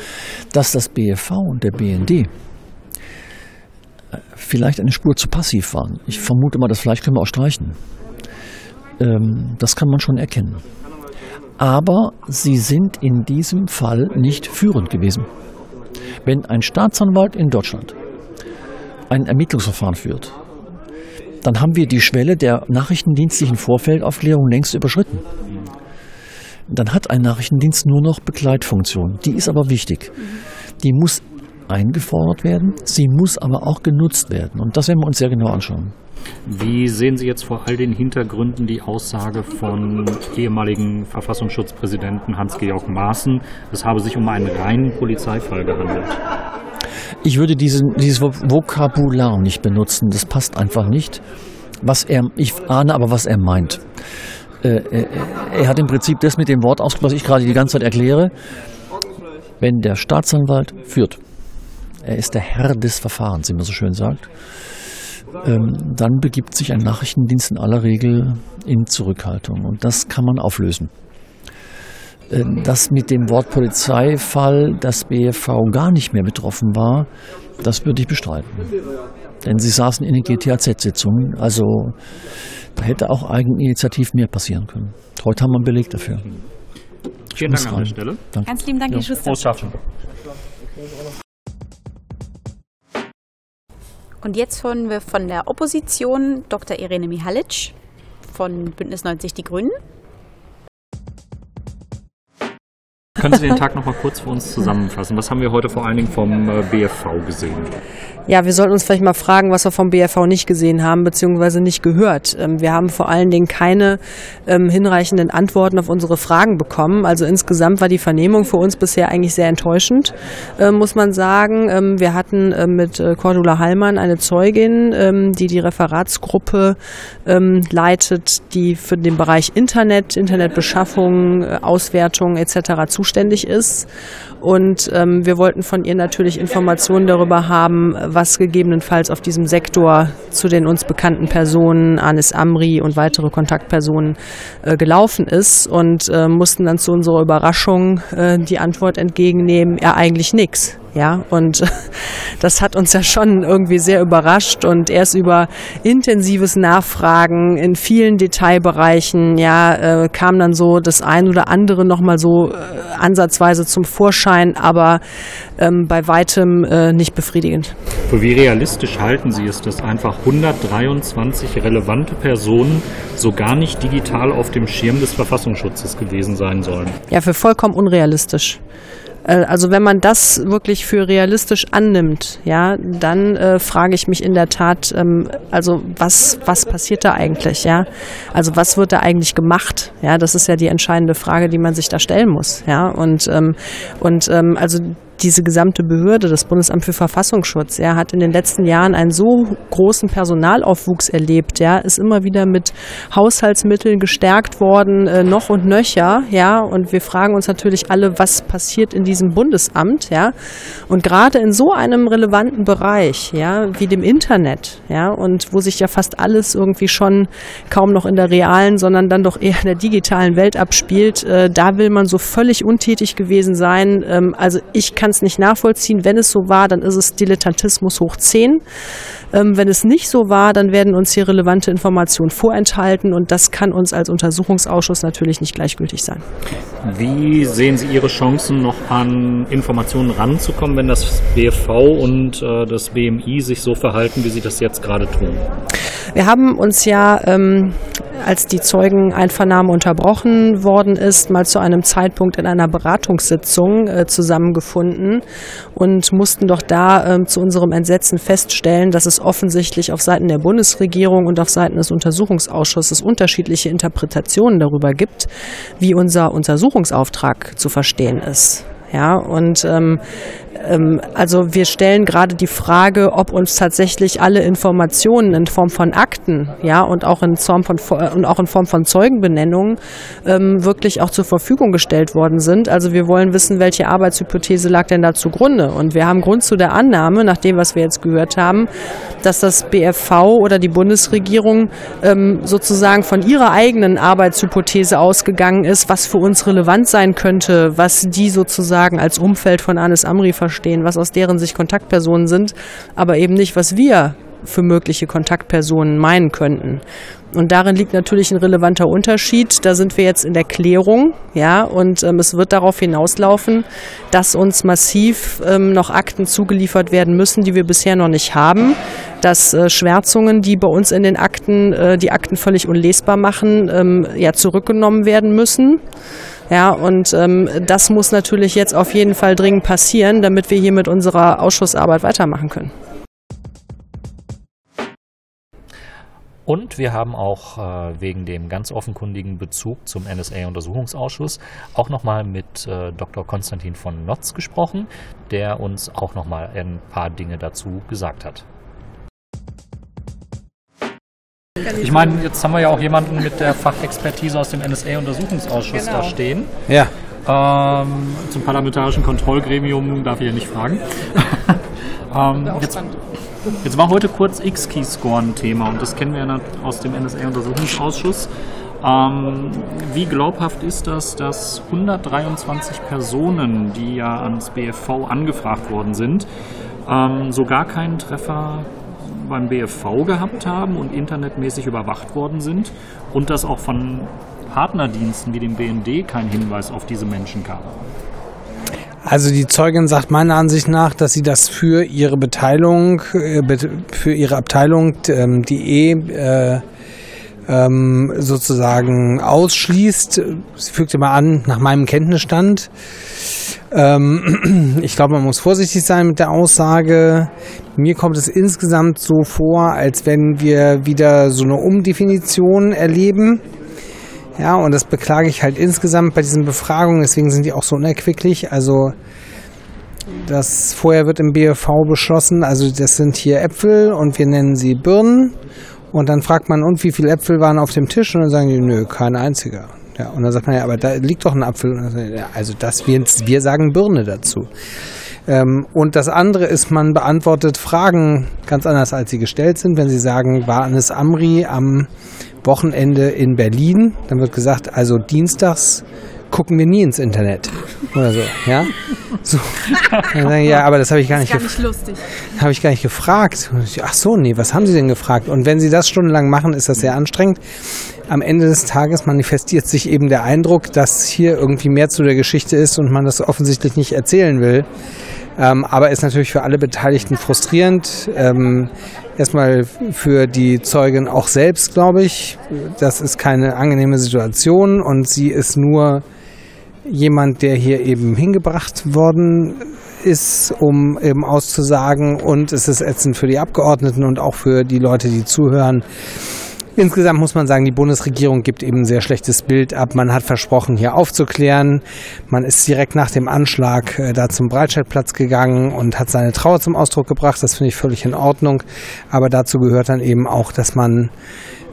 Dass das BFV und der BND äh, vielleicht eine Spur zu passiv waren. Ich vermute mal, das vielleicht können wir auch streichen. Ähm, das kann man schon erkennen. Aber sie sind in diesem Fall nicht führend gewesen. Wenn ein Staatsanwalt in Deutschland ein Ermittlungsverfahren führt, dann haben wir die Schwelle der nachrichtendienstlichen Vorfeldaufklärung längst überschritten dann hat ein Nachrichtendienst nur noch Begleitfunktion. Die ist aber wichtig. Die muss eingefordert werden, sie muss aber auch genutzt werden. Und das werden wir uns sehr genau anschauen. Wie sehen Sie jetzt vor all den Hintergründen die Aussage von ehemaligen Verfassungsschutzpräsidenten Hans-Georg Maaßen, es habe sich um einen reinen Polizeifall gehandelt? Ich würde diesen, dieses Vokabular nicht benutzen. Das passt einfach nicht. Was er, ich ahne aber, was er meint. Äh, er hat im Prinzip das mit dem Wort ausgesprochen, was ich gerade die ganze Zeit erkläre. Wenn der Staatsanwalt führt, er ist der Herr des Verfahrens, wie man so schön sagt, ähm, dann begibt sich ein Nachrichtendienst in aller Regel in Zurückhaltung. Und das kann man auflösen. Äh, dass mit dem Wort Polizeifall das BFV gar nicht mehr betroffen war, das würde ich bestreiten. Denn sie saßen in den GTAZ-Sitzungen, also da hätte auch eigeninitiativ mehr passieren können. Heute haben wir einen Beleg dafür. Vielen Dank an der Stelle. Danke. Ganz lieben Dank, Herr Schuster. Prost schaffen. Und jetzt hören wir von der Opposition Dr. Irene Mihalic von Bündnis 90 Die Grünen. Können Sie den Tag noch mal kurz für uns zusammenfassen? Was haben wir heute vor allen Dingen vom äh, BFV gesehen? Ja, wir sollten uns vielleicht mal fragen, was wir vom BFV nicht gesehen haben, beziehungsweise nicht gehört. Ähm, wir haben vor allen Dingen keine ähm, hinreichenden Antworten auf unsere Fragen bekommen. Also insgesamt war die Vernehmung für uns bisher eigentlich sehr enttäuschend, äh, muss man sagen. Ähm, wir hatten mit äh, Cordula Hallmann eine Zeugin, ähm, die die Referatsgruppe ähm, leitet, die für den Bereich Internet, Internetbeschaffung, äh, Auswertung etc. zuständig ist. Und ähm, wir wollten von ihr natürlich Informationen darüber haben, was gegebenenfalls auf diesem Sektor zu den uns bekannten Personen, Anis Amri und weitere Kontaktpersonen äh, gelaufen ist und äh, mussten dann zu unserer Überraschung äh, die Antwort entgegennehmen, ja eigentlich nichts. Ja, und *laughs* das hat uns ja schon irgendwie sehr überrascht und erst über intensives Nachfragen in vielen Detailbereichen, ja, äh, kam dann so das ein oder andere nochmal so äh, ansatzweise zum Vorschein, aber ähm, bei weitem äh, nicht befriedigend. Für wie realistisch halten Sie es, dass einfach 123 relevante Personen so gar nicht digital auf dem Schirm des Verfassungsschutzes gewesen sein sollen? Ja, für vollkommen unrealistisch. Äh, also wenn man das wirklich für realistisch annimmt, ja, dann äh, frage ich mich in der Tat, ähm, also was was passiert da eigentlich, ja? Also was wird da eigentlich gemacht? Ja, das ist ja die entscheidende Frage, die man sich da stellen muss, ja. Und ähm, und ähm, also diese gesamte Behörde, das Bundesamt für Verfassungsschutz, ja, hat in den letzten Jahren einen so großen Personalaufwuchs erlebt, ja, ist immer wieder mit Haushaltsmitteln gestärkt worden, äh, noch und nöcher, ja, und wir fragen uns natürlich alle, was passiert in diesem Bundesamt, ja, und gerade in so einem relevanten Bereich, ja, wie dem Internet, ja, und wo sich ja fast alles irgendwie schon kaum noch in der realen, sondern dann doch eher in der digitalen Welt abspielt, äh, da will man so völlig untätig gewesen sein. Ähm, also ich kann kann es nicht nachvollziehen. Wenn es so war, dann ist es Dilettantismus hoch 10. Ähm, wenn es nicht so war, dann werden uns hier relevante Informationen vorenthalten und das kann uns als Untersuchungsausschuss natürlich nicht gleichgültig sein. Wie sehen Sie Ihre Chancen, noch an Informationen ranzukommen, wenn das BFV und äh, das BMI sich so verhalten, wie sie das jetzt gerade tun? Wir haben uns ja, ähm, als die Zeugeneinvernahme unterbrochen worden ist, mal zu einem Zeitpunkt in einer Beratungssitzung äh, zusammengefunden und mussten doch da äh, zu unserem Entsetzen feststellen, dass es offensichtlich auf Seiten der Bundesregierung und auf Seiten des Untersuchungsausschusses unterschiedliche Interpretationen darüber gibt, wie unser Untersuchungsauftrag zu verstehen ist. Ja, und ähm, ähm, also wir stellen gerade die Frage, ob uns tatsächlich alle Informationen in Form von Akten, ja, und auch in Form von und auch in Form von Zeugenbenennungen ähm, wirklich auch zur Verfügung gestellt worden sind. Also wir wollen wissen, welche Arbeitshypothese lag denn da zugrunde. Und wir haben Grund zu der Annahme, nach dem, was wir jetzt gehört haben, dass das BFV oder die Bundesregierung ähm, sozusagen von ihrer eigenen Arbeitshypothese ausgegangen ist, was für uns relevant sein könnte, was die sozusagen als Umfeld von Anis Amri verstehen was aus deren Sicht Kontaktpersonen sind, aber eben nicht, was wir für mögliche Kontaktpersonen meinen könnten. Und darin liegt natürlich ein relevanter Unterschied. Da sind wir jetzt in der Klärung, ja, und ähm, es wird darauf hinauslaufen, dass uns massiv ähm, noch Akten zugeliefert werden müssen, die wir bisher noch nicht haben. Dass äh, Schwärzungen, die bei uns in den Akten äh, die Akten völlig unlesbar machen, ähm, ja zurückgenommen werden müssen. Ja, und ähm, das muss natürlich jetzt auf jeden Fall dringend passieren, damit wir hier mit unserer Ausschussarbeit weitermachen können. Und wir haben auch äh, wegen dem ganz offenkundigen Bezug zum NSA-Untersuchungsausschuss auch nochmal mit äh, Dr. Konstantin von Notz gesprochen, der uns auch nochmal ein paar Dinge dazu gesagt hat. Ich meine, jetzt haben wir ja auch jemanden mit der Fachexpertise aus dem NSA-Untersuchungsausschuss genau. da stehen. Ja. Ähm, zum parlamentarischen Kontrollgremium darf ich ja nicht fragen. *laughs* ähm, jetzt, Jetzt war heute kurz X-Key-Score ein Thema und das kennen wir ja aus dem NSA-Untersuchungsausschuss. Ähm, wie glaubhaft ist das, dass 123 Personen, die ja ans BFV angefragt worden sind, ähm, so gar keinen Treffer beim BFV gehabt haben und internetmäßig überwacht worden sind und dass auch von Partnerdiensten wie dem BND kein Hinweis auf diese Menschen kam? Also die Zeugin sagt meiner Ansicht nach, dass sie das für ihre Beteiligung, äh, für ihre Abteilung, ähm, die E ähm, sozusagen ausschließt. Sie fügte mal an, nach meinem Kenntnisstand. Ähm, *clears throat* ich glaube, man muss vorsichtig sein mit der Aussage. Mir kommt es insgesamt so vor, als wenn wir wieder so eine Umdefinition erleben. Ja, und das beklage ich halt insgesamt bei diesen Befragungen, deswegen sind die auch so unerquicklich. Also das vorher wird im BFV beschlossen, also das sind hier Äpfel und wir nennen sie Birnen. Und dann fragt man, und wie viele Äpfel waren auf dem Tisch? Und dann sagen die, nö, kein einziger. Ja, und dann sagt man, ja, aber da liegt doch ein Apfel. Also das, wir, wir sagen Birne dazu. Ähm, und das andere ist, man beantwortet Fragen ganz anders, als sie gestellt sind. Wenn sie sagen, war Anis Amri am Wochenende in Berlin, dann wird gesagt, also dienstags gucken wir nie ins Internet oder so, ja? So. Dann ja, aber das habe ich gar nicht, gefragt. lustig. Habe ich gar nicht gefragt. ach so, nee, was haben Sie denn gefragt? Und wenn Sie das stundenlang machen, ist das sehr anstrengend. Am Ende des Tages manifestiert sich eben der Eindruck, dass hier irgendwie mehr zu der Geschichte ist und man das offensichtlich nicht erzählen will. Ähm, aber ist natürlich für alle Beteiligten frustrierend. Ähm, erstmal für die Zeugin auch selbst, glaube ich. Das ist keine angenehme Situation und sie ist nur jemand, der hier eben hingebracht worden ist, um eben auszusagen. Und es ist ätzend für die Abgeordneten und auch für die Leute, die zuhören. Insgesamt muss man sagen, die Bundesregierung gibt eben ein sehr schlechtes Bild ab. Man hat versprochen, hier aufzuklären. Man ist direkt nach dem Anschlag äh, da zum Breitscheidplatz gegangen und hat seine Trauer zum Ausdruck gebracht. Das finde ich völlig in Ordnung. Aber dazu gehört dann eben auch, dass man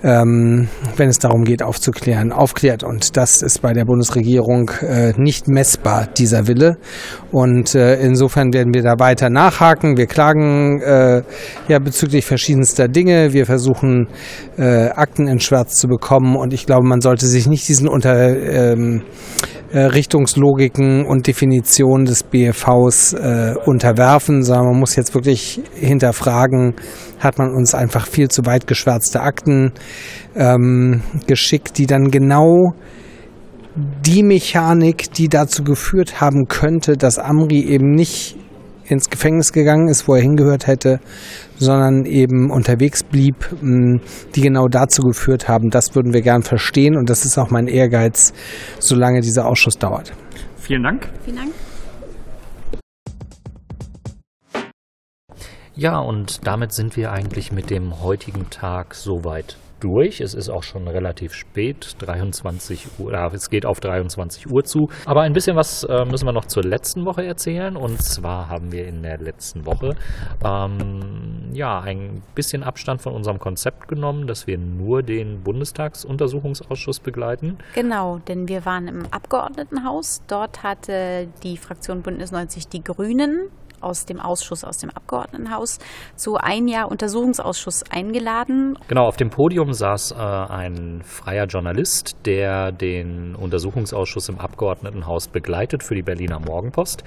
ähm, wenn es darum geht, aufzuklären, aufklärt. Und das ist bei der Bundesregierung äh, nicht messbar, dieser Wille. Und äh, insofern werden wir da weiter nachhaken. Wir klagen äh, ja bezüglich verschiedenster Dinge. Wir versuchen, äh, Akten in Schwarz zu bekommen. Und ich glaube, man sollte sich nicht diesen unter ähm, äh, Richtungslogiken und Definitionen des BFVs äh, unterwerfen, sondern man muss jetzt wirklich hinterfragen, hat man uns einfach viel zu weit geschwärzte Akten ähm, geschickt, die dann genau die Mechanik, die dazu geführt haben könnte, dass Amri eben nicht ins Gefängnis gegangen ist, wo er hingehört hätte, sondern eben unterwegs blieb, die genau dazu geführt haben. Das würden wir gern verstehen und das ist auch mein Ehrgeiz, solange dieser Ausschuss dauert. Vielen Dank. Vielen Dank. Ja, und damit sind wir eigentlich mit dem heutigen Tag soweit durch. Es ist auch schon relativ spät, 23 Uhr, äh, es geht auf 23 Uhr zu. Aber ein bisschen was äh, müssen wir noch zur letzten Woche erzählen. Und zwar haben wir in der letzten Woche ähm, ja ein bisschen Abstand von unserem Konzept genommen, dass wir nur den Bundestagsuntersuchungsausschuss begleiten. Genau, denn wir waren im Abgeordnetenhaus. Dort hatte die Fraktion Bündnis 90 die Grünen aus dem Ausschuss, aus dem Abgeordnetenhaus, zu ein Jahr Untersuchungsausschuss eingeladen. Genau, auf dem Podium saß äh, ein freier Journalist, der den Untersuchungsausschuss im Abgeordnetenhaus begleitet für die Berliner Morgenpost.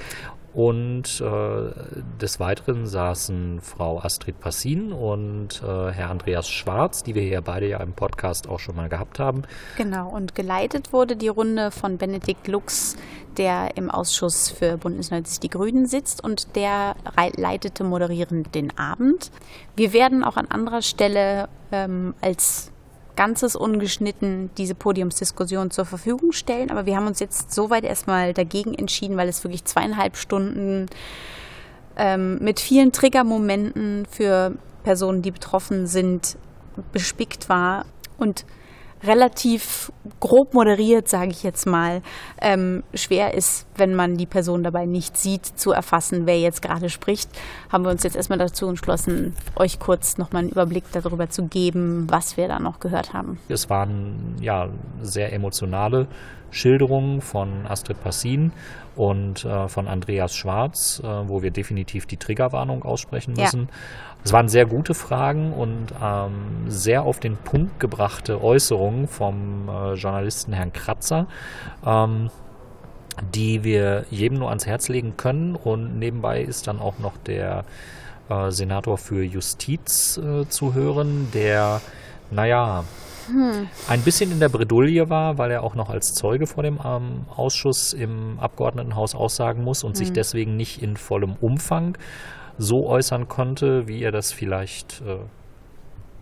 Und äh, des Weiteren saßen Frau Astrid Passin und äh, Herr Andreas Schwarz, die wir hier beide ja im Podcast auch schon mal gehabt haben. Genau, und geleitet wurde die Runde von Benedikt Lux, der im Ausschuss für Bündnis 90 Die Grünen sitzt und der leitete moderierend den Abend. Wir werden auch an anderer Stelle ähm, als Ganzes ungeschnitten diese Podiumsdiskussion zur Verfügung stellen. Aber wir haben uns jetzt soweit erstmal dagegen entschieden, weil es wirklich zweieinhalb Stunden ähm, mit vielen Triggermomenten für Personen, die betroffen sind, bespickt war. Und relativ grob moderiert, sage ich jetzt mal, ähm, schwer ist, wenn man die Person dabei nicht sieht, zu erfassen, wer jetzt gerade spricht, haben wir uns jetzt erstmal dazu entschlossen, euch kurz nochmal einen Überblick darüber zu geben, was wir da noch gehört haben. Es waren ja sehr emotionale Schilderungen von Astrid Passin und äh, von Andreas Schwarz, äh, wo wir definitiv die Triggerwarnung aussprechen müssen. Es waren sehr gute Fragen und ähm, sehr auf den Punkt gebrachte Äußerungen vom äh, Journalisten Herrn Kratzer. Ähm, die wir jedem nur ans Herz legen können. Und nebenbei ist dann auch noch der äh, Senator für Justiz äh, zu hören, der, naja, hm. ein bisschen in der Bredouille war, weil er auch noch als Zeuge vor dem ähm, Ausschuss im Abgeordnetenhaus aussagen muss und hm. sich deswegen nicht in vollem Umfang so äußern konnte, wie er das vielleicht äh,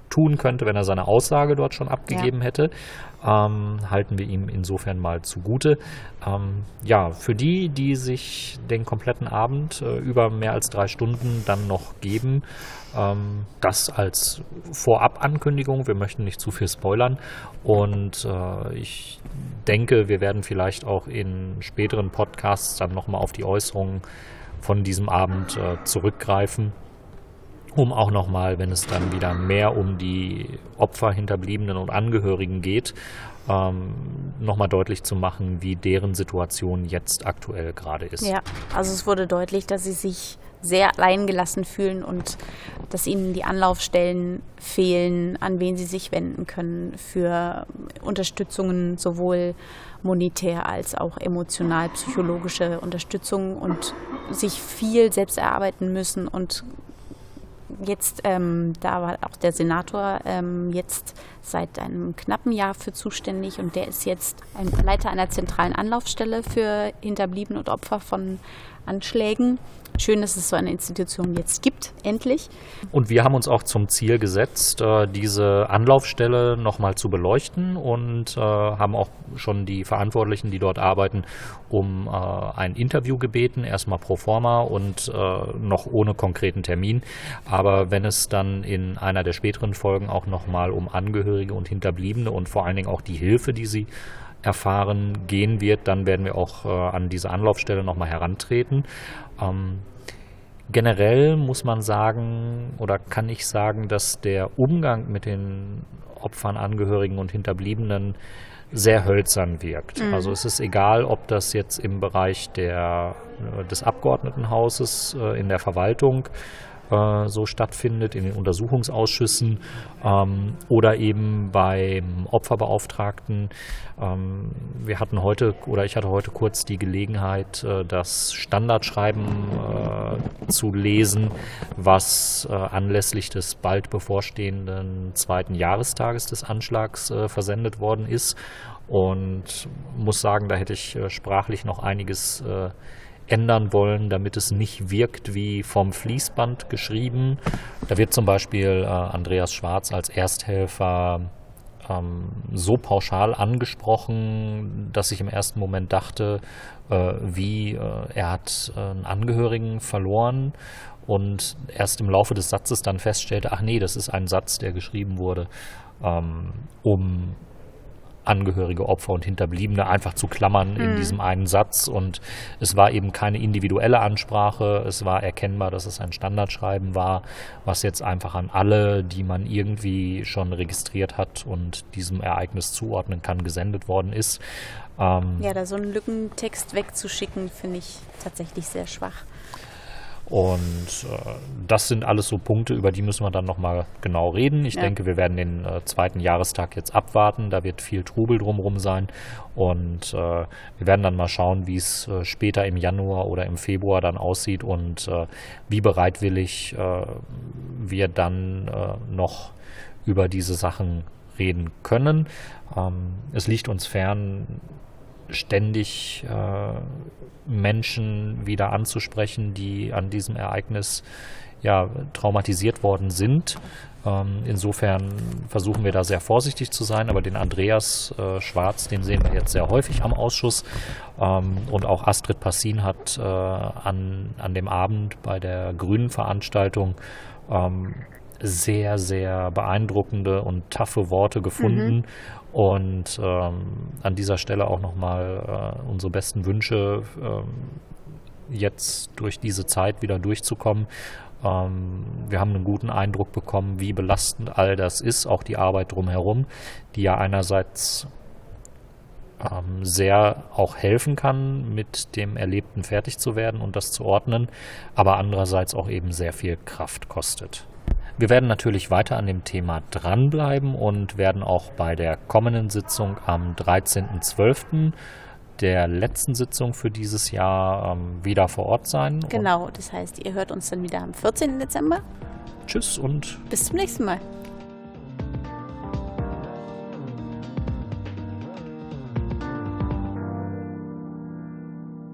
tun könnte, wenn er seine Aussage dort schon abgegeben ja. hätte. Ähm, halten wir ihm insofern mal zugute. Ähm, ja, für die, die sich den kompletten Abend äh, über mehr als drei Stunden dann noch geben, ähm, das als Vorabankündigung. Wir möchten nicht zu viel spoilern und äh, ich denke, wir werden vielleicht auch in späteren Podcasts dann nochmal auf die Äußerungen von diesem Abend äh, zurückgreifen um auch nochmal, wenn es dann wieder mehr um die Opfer, Hinterbliebenen und Angehörigen geht, ähm, nochmal deutlich zu machen, wie deren Situation jetzt aktuell gerade ist. Ja, also es wurde deutlich, dass sie sich sehr alleingelassen fühlen und dass ihnen die Anlaufstellen fehlen, an wen sie sich wenden können für Unterstützungen, sowohl monetär als auch emotional, psychologische Unterstützung und sich viel selbst erarbeiten müssen und jetzt, ähm, da war auch der Senator ähm, jetzt seit einem knappen Jahr für zuständig und der ist jetzt ein Leiter einer zentralen Anlaufstelle für Hinterbliebene und Opfer von Anschlägen. Schön, dass es so eine Institution jetzt gibt, endlich. Und wir haben uns auch zum Ziel gesetzt, äh, diese Anlaufstelle nochmal zu beleuchten und äh, haben auch schon die Verantwortlichen, die dort arbeiten, um äh, ein Interview gebeten, erstmal pro forma und noch ohne konkreten Termin. Aber wenn es dann in einer der späteren Folgen auch nochmal um Angehörige und Hinterbliebene und vor allen Dingen auch die Hilfe, die sie erfahren gehen wird, dann werden wir auch äh, an diese Anlaufstelle nochmal herantreten. Ähm, generell muss man sagen oder kann ich sagen, dass der Umgang mit den Opfern, Angehörigen und Hinterbliebenen sehr hölzern wirkt. Mhm. Also es ist egal, ob das jetzt im Bereich der, äh, des Abgeordnetenhauses äh, in der Verwaltung äh, so stattfindet, in den Untersuchungsausschüssen ähm, oder eben beim Opferbeauftragten. Ähm, wir hatten heute oder ich hatte heute kurz die Gelegenheit, äh, das Standardschreiben äh, zu lesen, was äh, anlässlich des bald bevorstehenden zweiten Jahrestages des Anschlags äh, versendet worden ist. Und muss sagen, da hätte ich äh, sprachlich noch einiges ändern wollen, damit es nicht wirkt wie vom Fließband geschrieben. Da wird zum Beispiel äh, Andreas Schwarz als Ersthelfer ähm, so pauschal angesprochen, dass ich im ersten Moment dachte, äh, wie äh, er hat äh, einen Angehörigen verloren und erst im Laufe des Satzes dann feststellte, ach nee, das ist ein Satz, der geschrieben wurde, ähm, um Angehörige, Opfer und Hinterbliebene einfach zu klammern mhm. in diesem einen Satz. Und es war eben keine individuelle Ansprache. Es war erkennbar, dass es ein Standardschreiben war, was jetzt einfach an alle, die man irgendwie schon registriert hat und diesem Ereignis zuordnen kann, gesendet worden ist. Ähm ja, da so einen Lückentext wegzuschicken, finde ich tatsächlich sehr schwach. Und äh, das sind alles so Punkte, über die müssen wir dann nochmal genau reden. Ich ja. denke, wir werden den äh, zweiten Jahrestag jetzt abwarten. Da wird viel Trubel drumherum sein. Und äh, wir werden dann mal schauen, wie es äh, später im Januar oder im Februar dann aussieht und äh, wie bereitwillig äh, wir dann noch über diese Sachen reden können. Ähm, es liegt uns fern, ständig äh, Menschen wieder anzusprechen, die an diesem Ereignis ja, traumatisiert worden sind. Ähm, insofern versuchen wir da sehr vorsichtig zu sein, aber den Andreas äh, Schwarz, den sehen wir jetzt sehr häufig am Ausschuss. Ähm, und auch Astrid Passin hat äh, an, an dem Abend bei der Grünen Veranstaltung ähm, sehr, sehr beeindruckende und taffe Worte gefunden. Mhm Und ähm, an dieser Stelle auch nochmal äh, unsere besten Wünsche, ähm, jetzt durch diese Zeit wieder durchzukommen. Ähm, wir haben einen guten Eindruck bekommen, wie belastend all das ist, auch die Arbeit drumherum, die ja einerseits ähm, sehr auch helfen kann, mit dem Erlebten fertig zu werden und das zu ordnen, aber andererseits auch eben sehr viel Kraft kostet. Wir werden natürlich weiter an dem Thema dranbleiben und werden auch bei der kommenden Sitzung am 13.12 der letzten Sitzung für dieses Jahr ähm, wieder vor Ort sein. Genau, das heißt, ihr hört uns dann wieder am 14. Dezember. Tschüss und bis zum nächsten Mal.